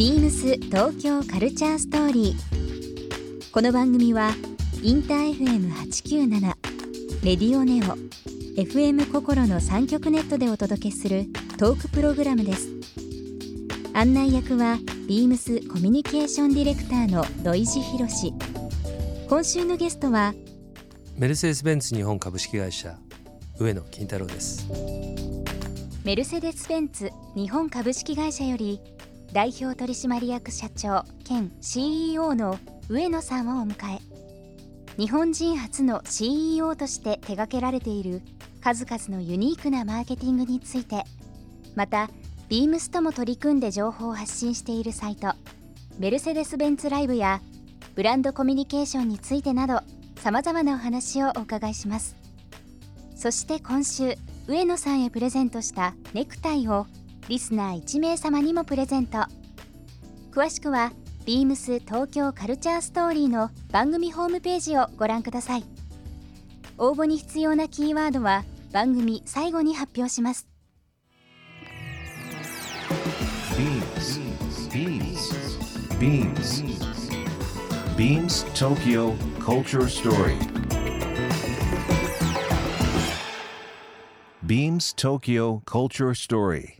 ビームス東京カルチャーストーリー。この番組はインター FM897 レディオネオ FM 心の三極ネットでお届けするトークプログラムです。案内役はビームスコミュニケーションディレクターの土井博志。今週のゲストはメルセデス・ベンツ日本株式会社上野金太郎です。メルセデス・ベンツ日本株式会社より代表取締役社長兼 CEO の上野さんをお迎え。日本人初の CEO として手掛けられている数々のユニークなマーケティングについて。またビームスとも取り組んで情報を発信しているサイトメルセデス・ベンツライブやブランドコミュニケーションについてなどさまざまなお話をお伺いします。そして今週上野さんへプレゼントしたネクタイをリスナー1名様にもプレゼント。詳しくは beams 東京カルチャーストーリーの番組ホームページをご覧ください。応募に必要なキーワードは番組最後に発表します。Beams. Beams tokyo culture story. Beams tokyo culture story.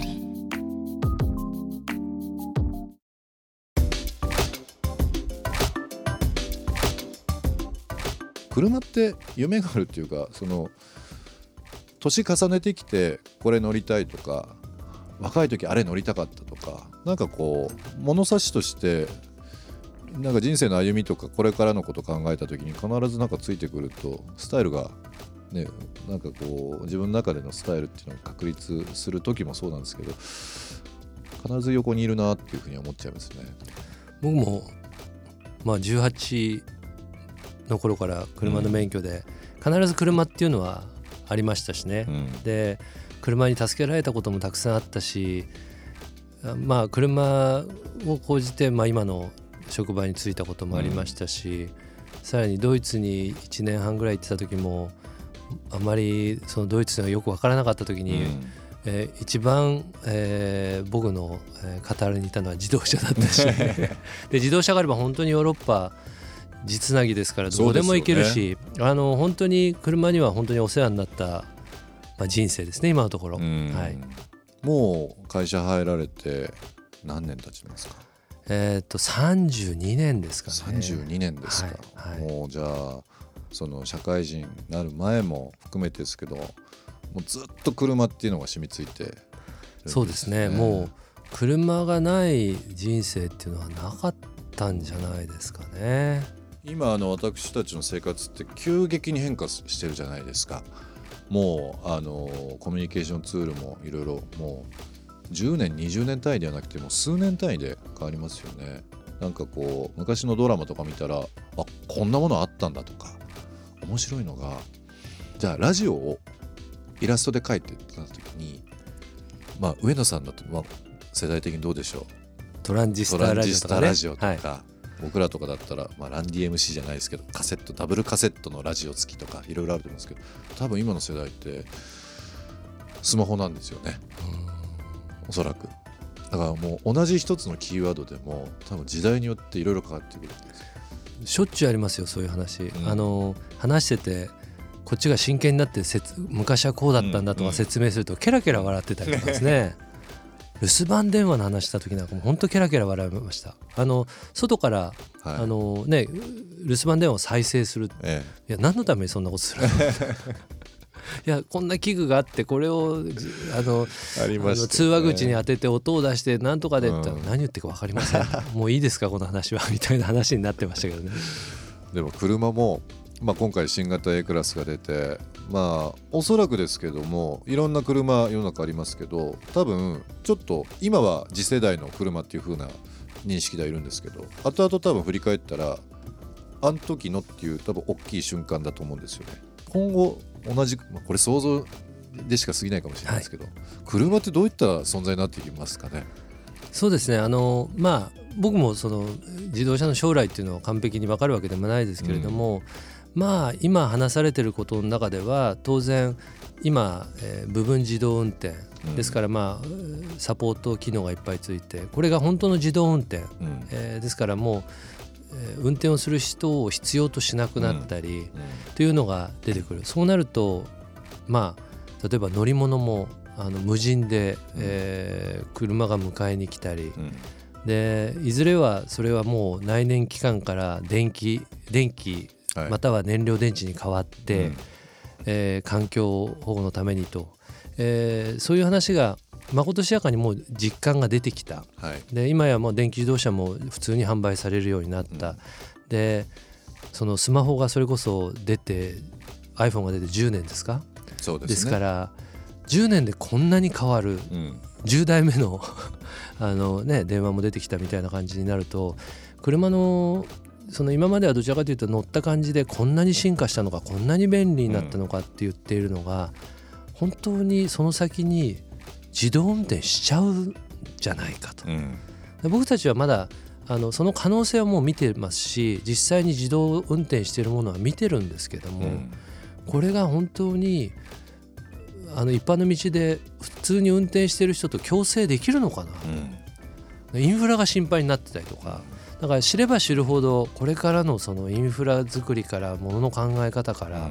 ー。車って夢があるっていうかその年重ねてきてこれ乗りたいとか若い時あれ乗りたかったとかなんかこう物差しとしてなんか人生の歩みとかこれからのこと考えた時に必ずなんかついてくるとスタイルがねなんかこう自分の中でのスタイルっていうのが確立する時もそうなんですけど必ず横にいるなっていうふうに思っちゃいますね。僕もまあ18の頃から車の免許で、必ず車っていうのはありましたしね、うん、で車に助けられたこともたくさんあったしまあ車を講じて、まあ、今の職場に就いたこともありましたし、うん、さらにドイツに1年半ぐらい行ってた時もあまりそのドイツがよく分からなかった時に、うん、えー、一番、えー、僕の、えりにいたのは自動車だったし。で自動車があれば本当にヨーロッパ地つなぎですからどこでも行けるし、ね、あの本当に車には本当にお世話になった、まあ、人生ですね今のところ、はい、もう会社入られて何年経ちますか？えっ、と32年ですかね。32年ですか、はいはい、もうじゃあその社会人になる前も含めてですけどもうずっと車っていうのが染みついて、ね、そうですね。もう車がない人生っていうのはなかったんじゃないですかね今あの私たちの生活って急激に変化してるじゃないですか。もうあのコミュニケーションツールもいろいろもう10年20年単位ではなくても数年単位で変わりますよね。なんかこう昔のドラマとか見たらあこんなものあったんだとか面白いのがじゃあラジオをイラストで描いてた時にまあ上野さんだと、まあ、世代的にどうでしょう？トランジスタラジオとか、ね。とか。はい僕らとかだったら、まあ、ランディ MC じゃないですけどカセットダブルカセットのラジオ付きとかいろいろあると思うんですけど多分今の世代ってスマホなんですよね。おそらく。だからもう同じ一つのキーワードでも多分時代によっていろいろ変わってくるんですしょっちゅうありますよそういう話、うん、あの話しててこっちが真剣になって昔はこうだったんだとか説明すると、ケラケラ笑ってたりとかですね 留守番電話の話した時なんかも本当ケラケラ笑いました。あの外から、はい、あのね留守番電話を再生する、ええ、いや何のためにそんなことするの？いやこんな器具があってこれをあの、ね、通話口に当てて音を出して何とかでって、うん、何言ってるか分かりません。もういいですかこの話は。みたいな話になってましたけどね。でも車もまあ、今回新型 A クラスが出てまあおそらくですけどもいろんな車世の中ありますけど多分ちょっと今は次世代の車っていう風な認識ではいるんですけど後々多分振り返ったらあの時のっていう多分大きい瞬間だと思うんですよね。今後同じ、まあ、これ想像でしか過ぎないかもしれないですけど、はい、車ってどういった存在になっていきますかね？そうですね。あのまあ僕もその自動車の将来っていうのは完璧に分かるわけでもないですけれども、うん、まあ今話されてることの中では当然今、えー、部分自動運転ですからまあサポート機能がいっぱいついてこれが本当の自動運転、うん、えー、ですからもう、えー、運転をする人を必要としなくなったり、うん、というのが出てくる。そうなるとまあ例えば乗り物もあの無人で、えー、車が迎えに来たり、でいずれはそれはもう内燃機関から電気電気または燃料電池に変わって、うん、えー、環境保護のためにと、えー、そういう話がまことしやかにもう実感が出てきた、はい、で今やもう電気自動車も普通に販売されるようになった、うん、でそのスマホがそれこそ出て iPhone が出て10年ですか？そうです、ね,、ですから10年でこんなに変わる、うん、10代目の あの、ね、電話も出てきたみたいな感じになると車のその今まではどちらかというと乗った感じでこんなに進化したのかこんなに便利になったのかって言っているのが、本当にその先に自動運転しちゃうんじゃないかと。うん、僕たちはまだあのその可能性はもう見てますし実際に自動運転しているものは見てるんですけども、うん、これが本当にあの一般の道で普通に運転してる人と共生できるのかな、うん、インフラが心配になってたりとかだから知れば知るほどこれからのそのインフラ作りからものの考え方から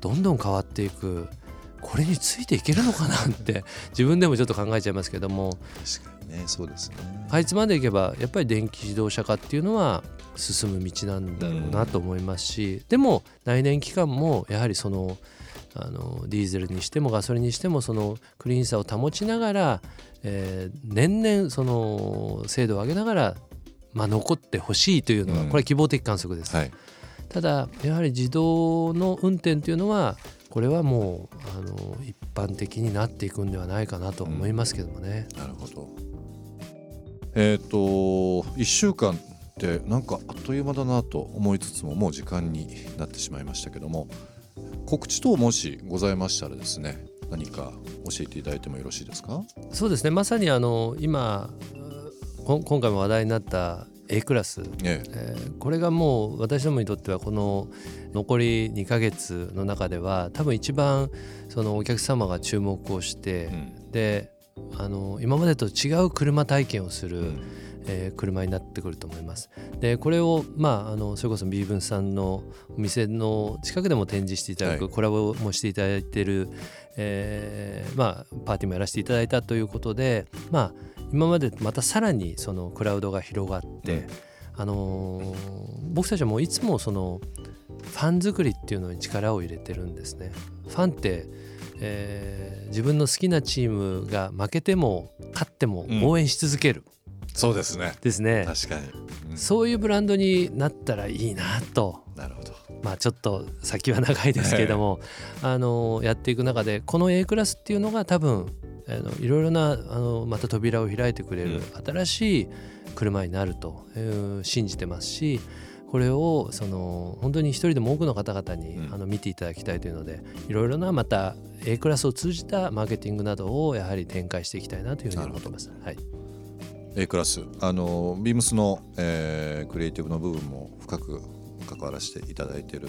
どんどん変わっていく。これについていけるのかなって 自分でもちょっと考えちゃいますけども。確かにねそうですね。かいつまでいけばやっぱり電気自動車化っていうのは進む道なんだろうなと思いますし、でも内燃機関もやはりそのあのディーゼルにしてもガソリンにしてもそのクリーンさを保ちながら、えー、年々その精度を上げながら、まあ、残ってほしいというのはこれは希望的観測です、うんはい、ただやはり自動の運転というのはこれはもうあの一般的になっていくんではないかなと思いますけどもね。うん、なるほど。えっ、ー、と1週間ってなんかあっという間だなと思いつつももう時間になってしまいましたけども告知等もしございましたらですね何か教えていただいてもよろしいですか？そうですね。まさにあの今今回も話題になった A クラス、ええ。えー、これがもう私どもにとってはこの残り2ヶ月の中では多分一番そのお客様が注目をして、うん、であの今までと違う車体験をする、うんえー、車になってくると思います。でこれを、まあ、あのそれこそビーブンさんのお店の近くでも展示していただく、はい、コラボもしていただいてる、えーまあ、パーティーもやらせていただいたということで、まあ、今までまたさらにそのクラウドが広がって、うん、あのー、僕たちはもういつもそのファン作りっていうのに力を入れてるんですね。ファンってえー、自分の好きなチームが負けても勝っても応援し続ける、うんそうですね。ですね。確かに、うん、そういうブランドになったらいいなと。なるほど。まあちょっと先は長いですけれども、あのやっていく中でこの A クラスっていうのが多分あのいろいろなあのまた扉を開いてくれる新しい車になるという信じてますしこれをその本当に一人でも多くの方々に、あの見ていただきたいというのでいろいろなまた A クラスを通じたマーケティングなどをやはり展開していきたいなというふうに思ってます。はい A クラス。あのビームスの、えー、クリエイティブの部分も深く関わらせていただいている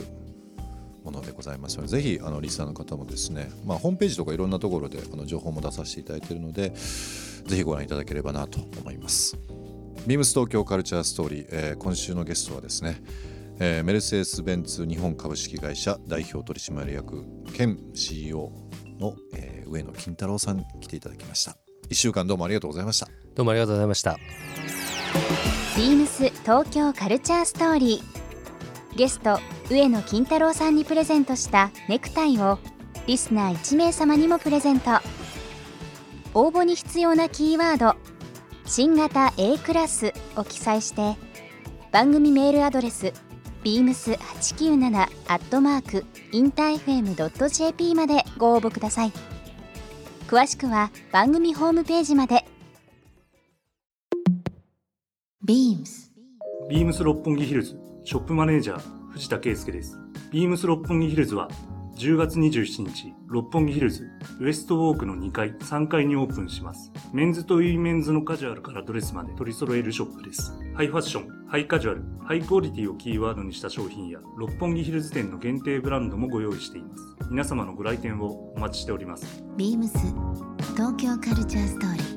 ものでございますのでぜひあのリスナーの方もですね、まあ、ホームページとかいろんなところであの情報も出させていただいているのでぜひご覧いただければなと思います。ビームス東京カルチャーストーリー、えー、今週のゲストはですね、えー、メルセデス・ベンツ日本株式会社代表取締役兼 CEO の、えー、上野金太郎さんに来ていただきました。1週間どうもありがとうございました。どうもありがとうございました。ビームス東京カルチャーストーリー。ゲスト上野金太郎さんにプレゼントしたネクタイをリスナー1名様にもプレゼント。応募に必要なキーワード「新型 A クラス」を記載して番組メールアドレス beams897 アットマークインター FM.jp までご応募ください。詳しくは番組ホームページまで。BEAMS ビームス六本木ヒルズショップマネージャー藤田圭介ですビームス六本木ヒルズは10月27日、六本木ヒルズ、ウエストウォークの2階、3階にオープンします。メンズとウィメンズのカジュアルからドレスまで取り揃えるショップです。ハイファッション、ハイカジュアル、ハイクオリティをキーワードにした商品や、六本木ヒルズ店の限定ブランドもご用意しています。皆様のご来店をお待ちしております。ビームス東京カルチャーストーリー。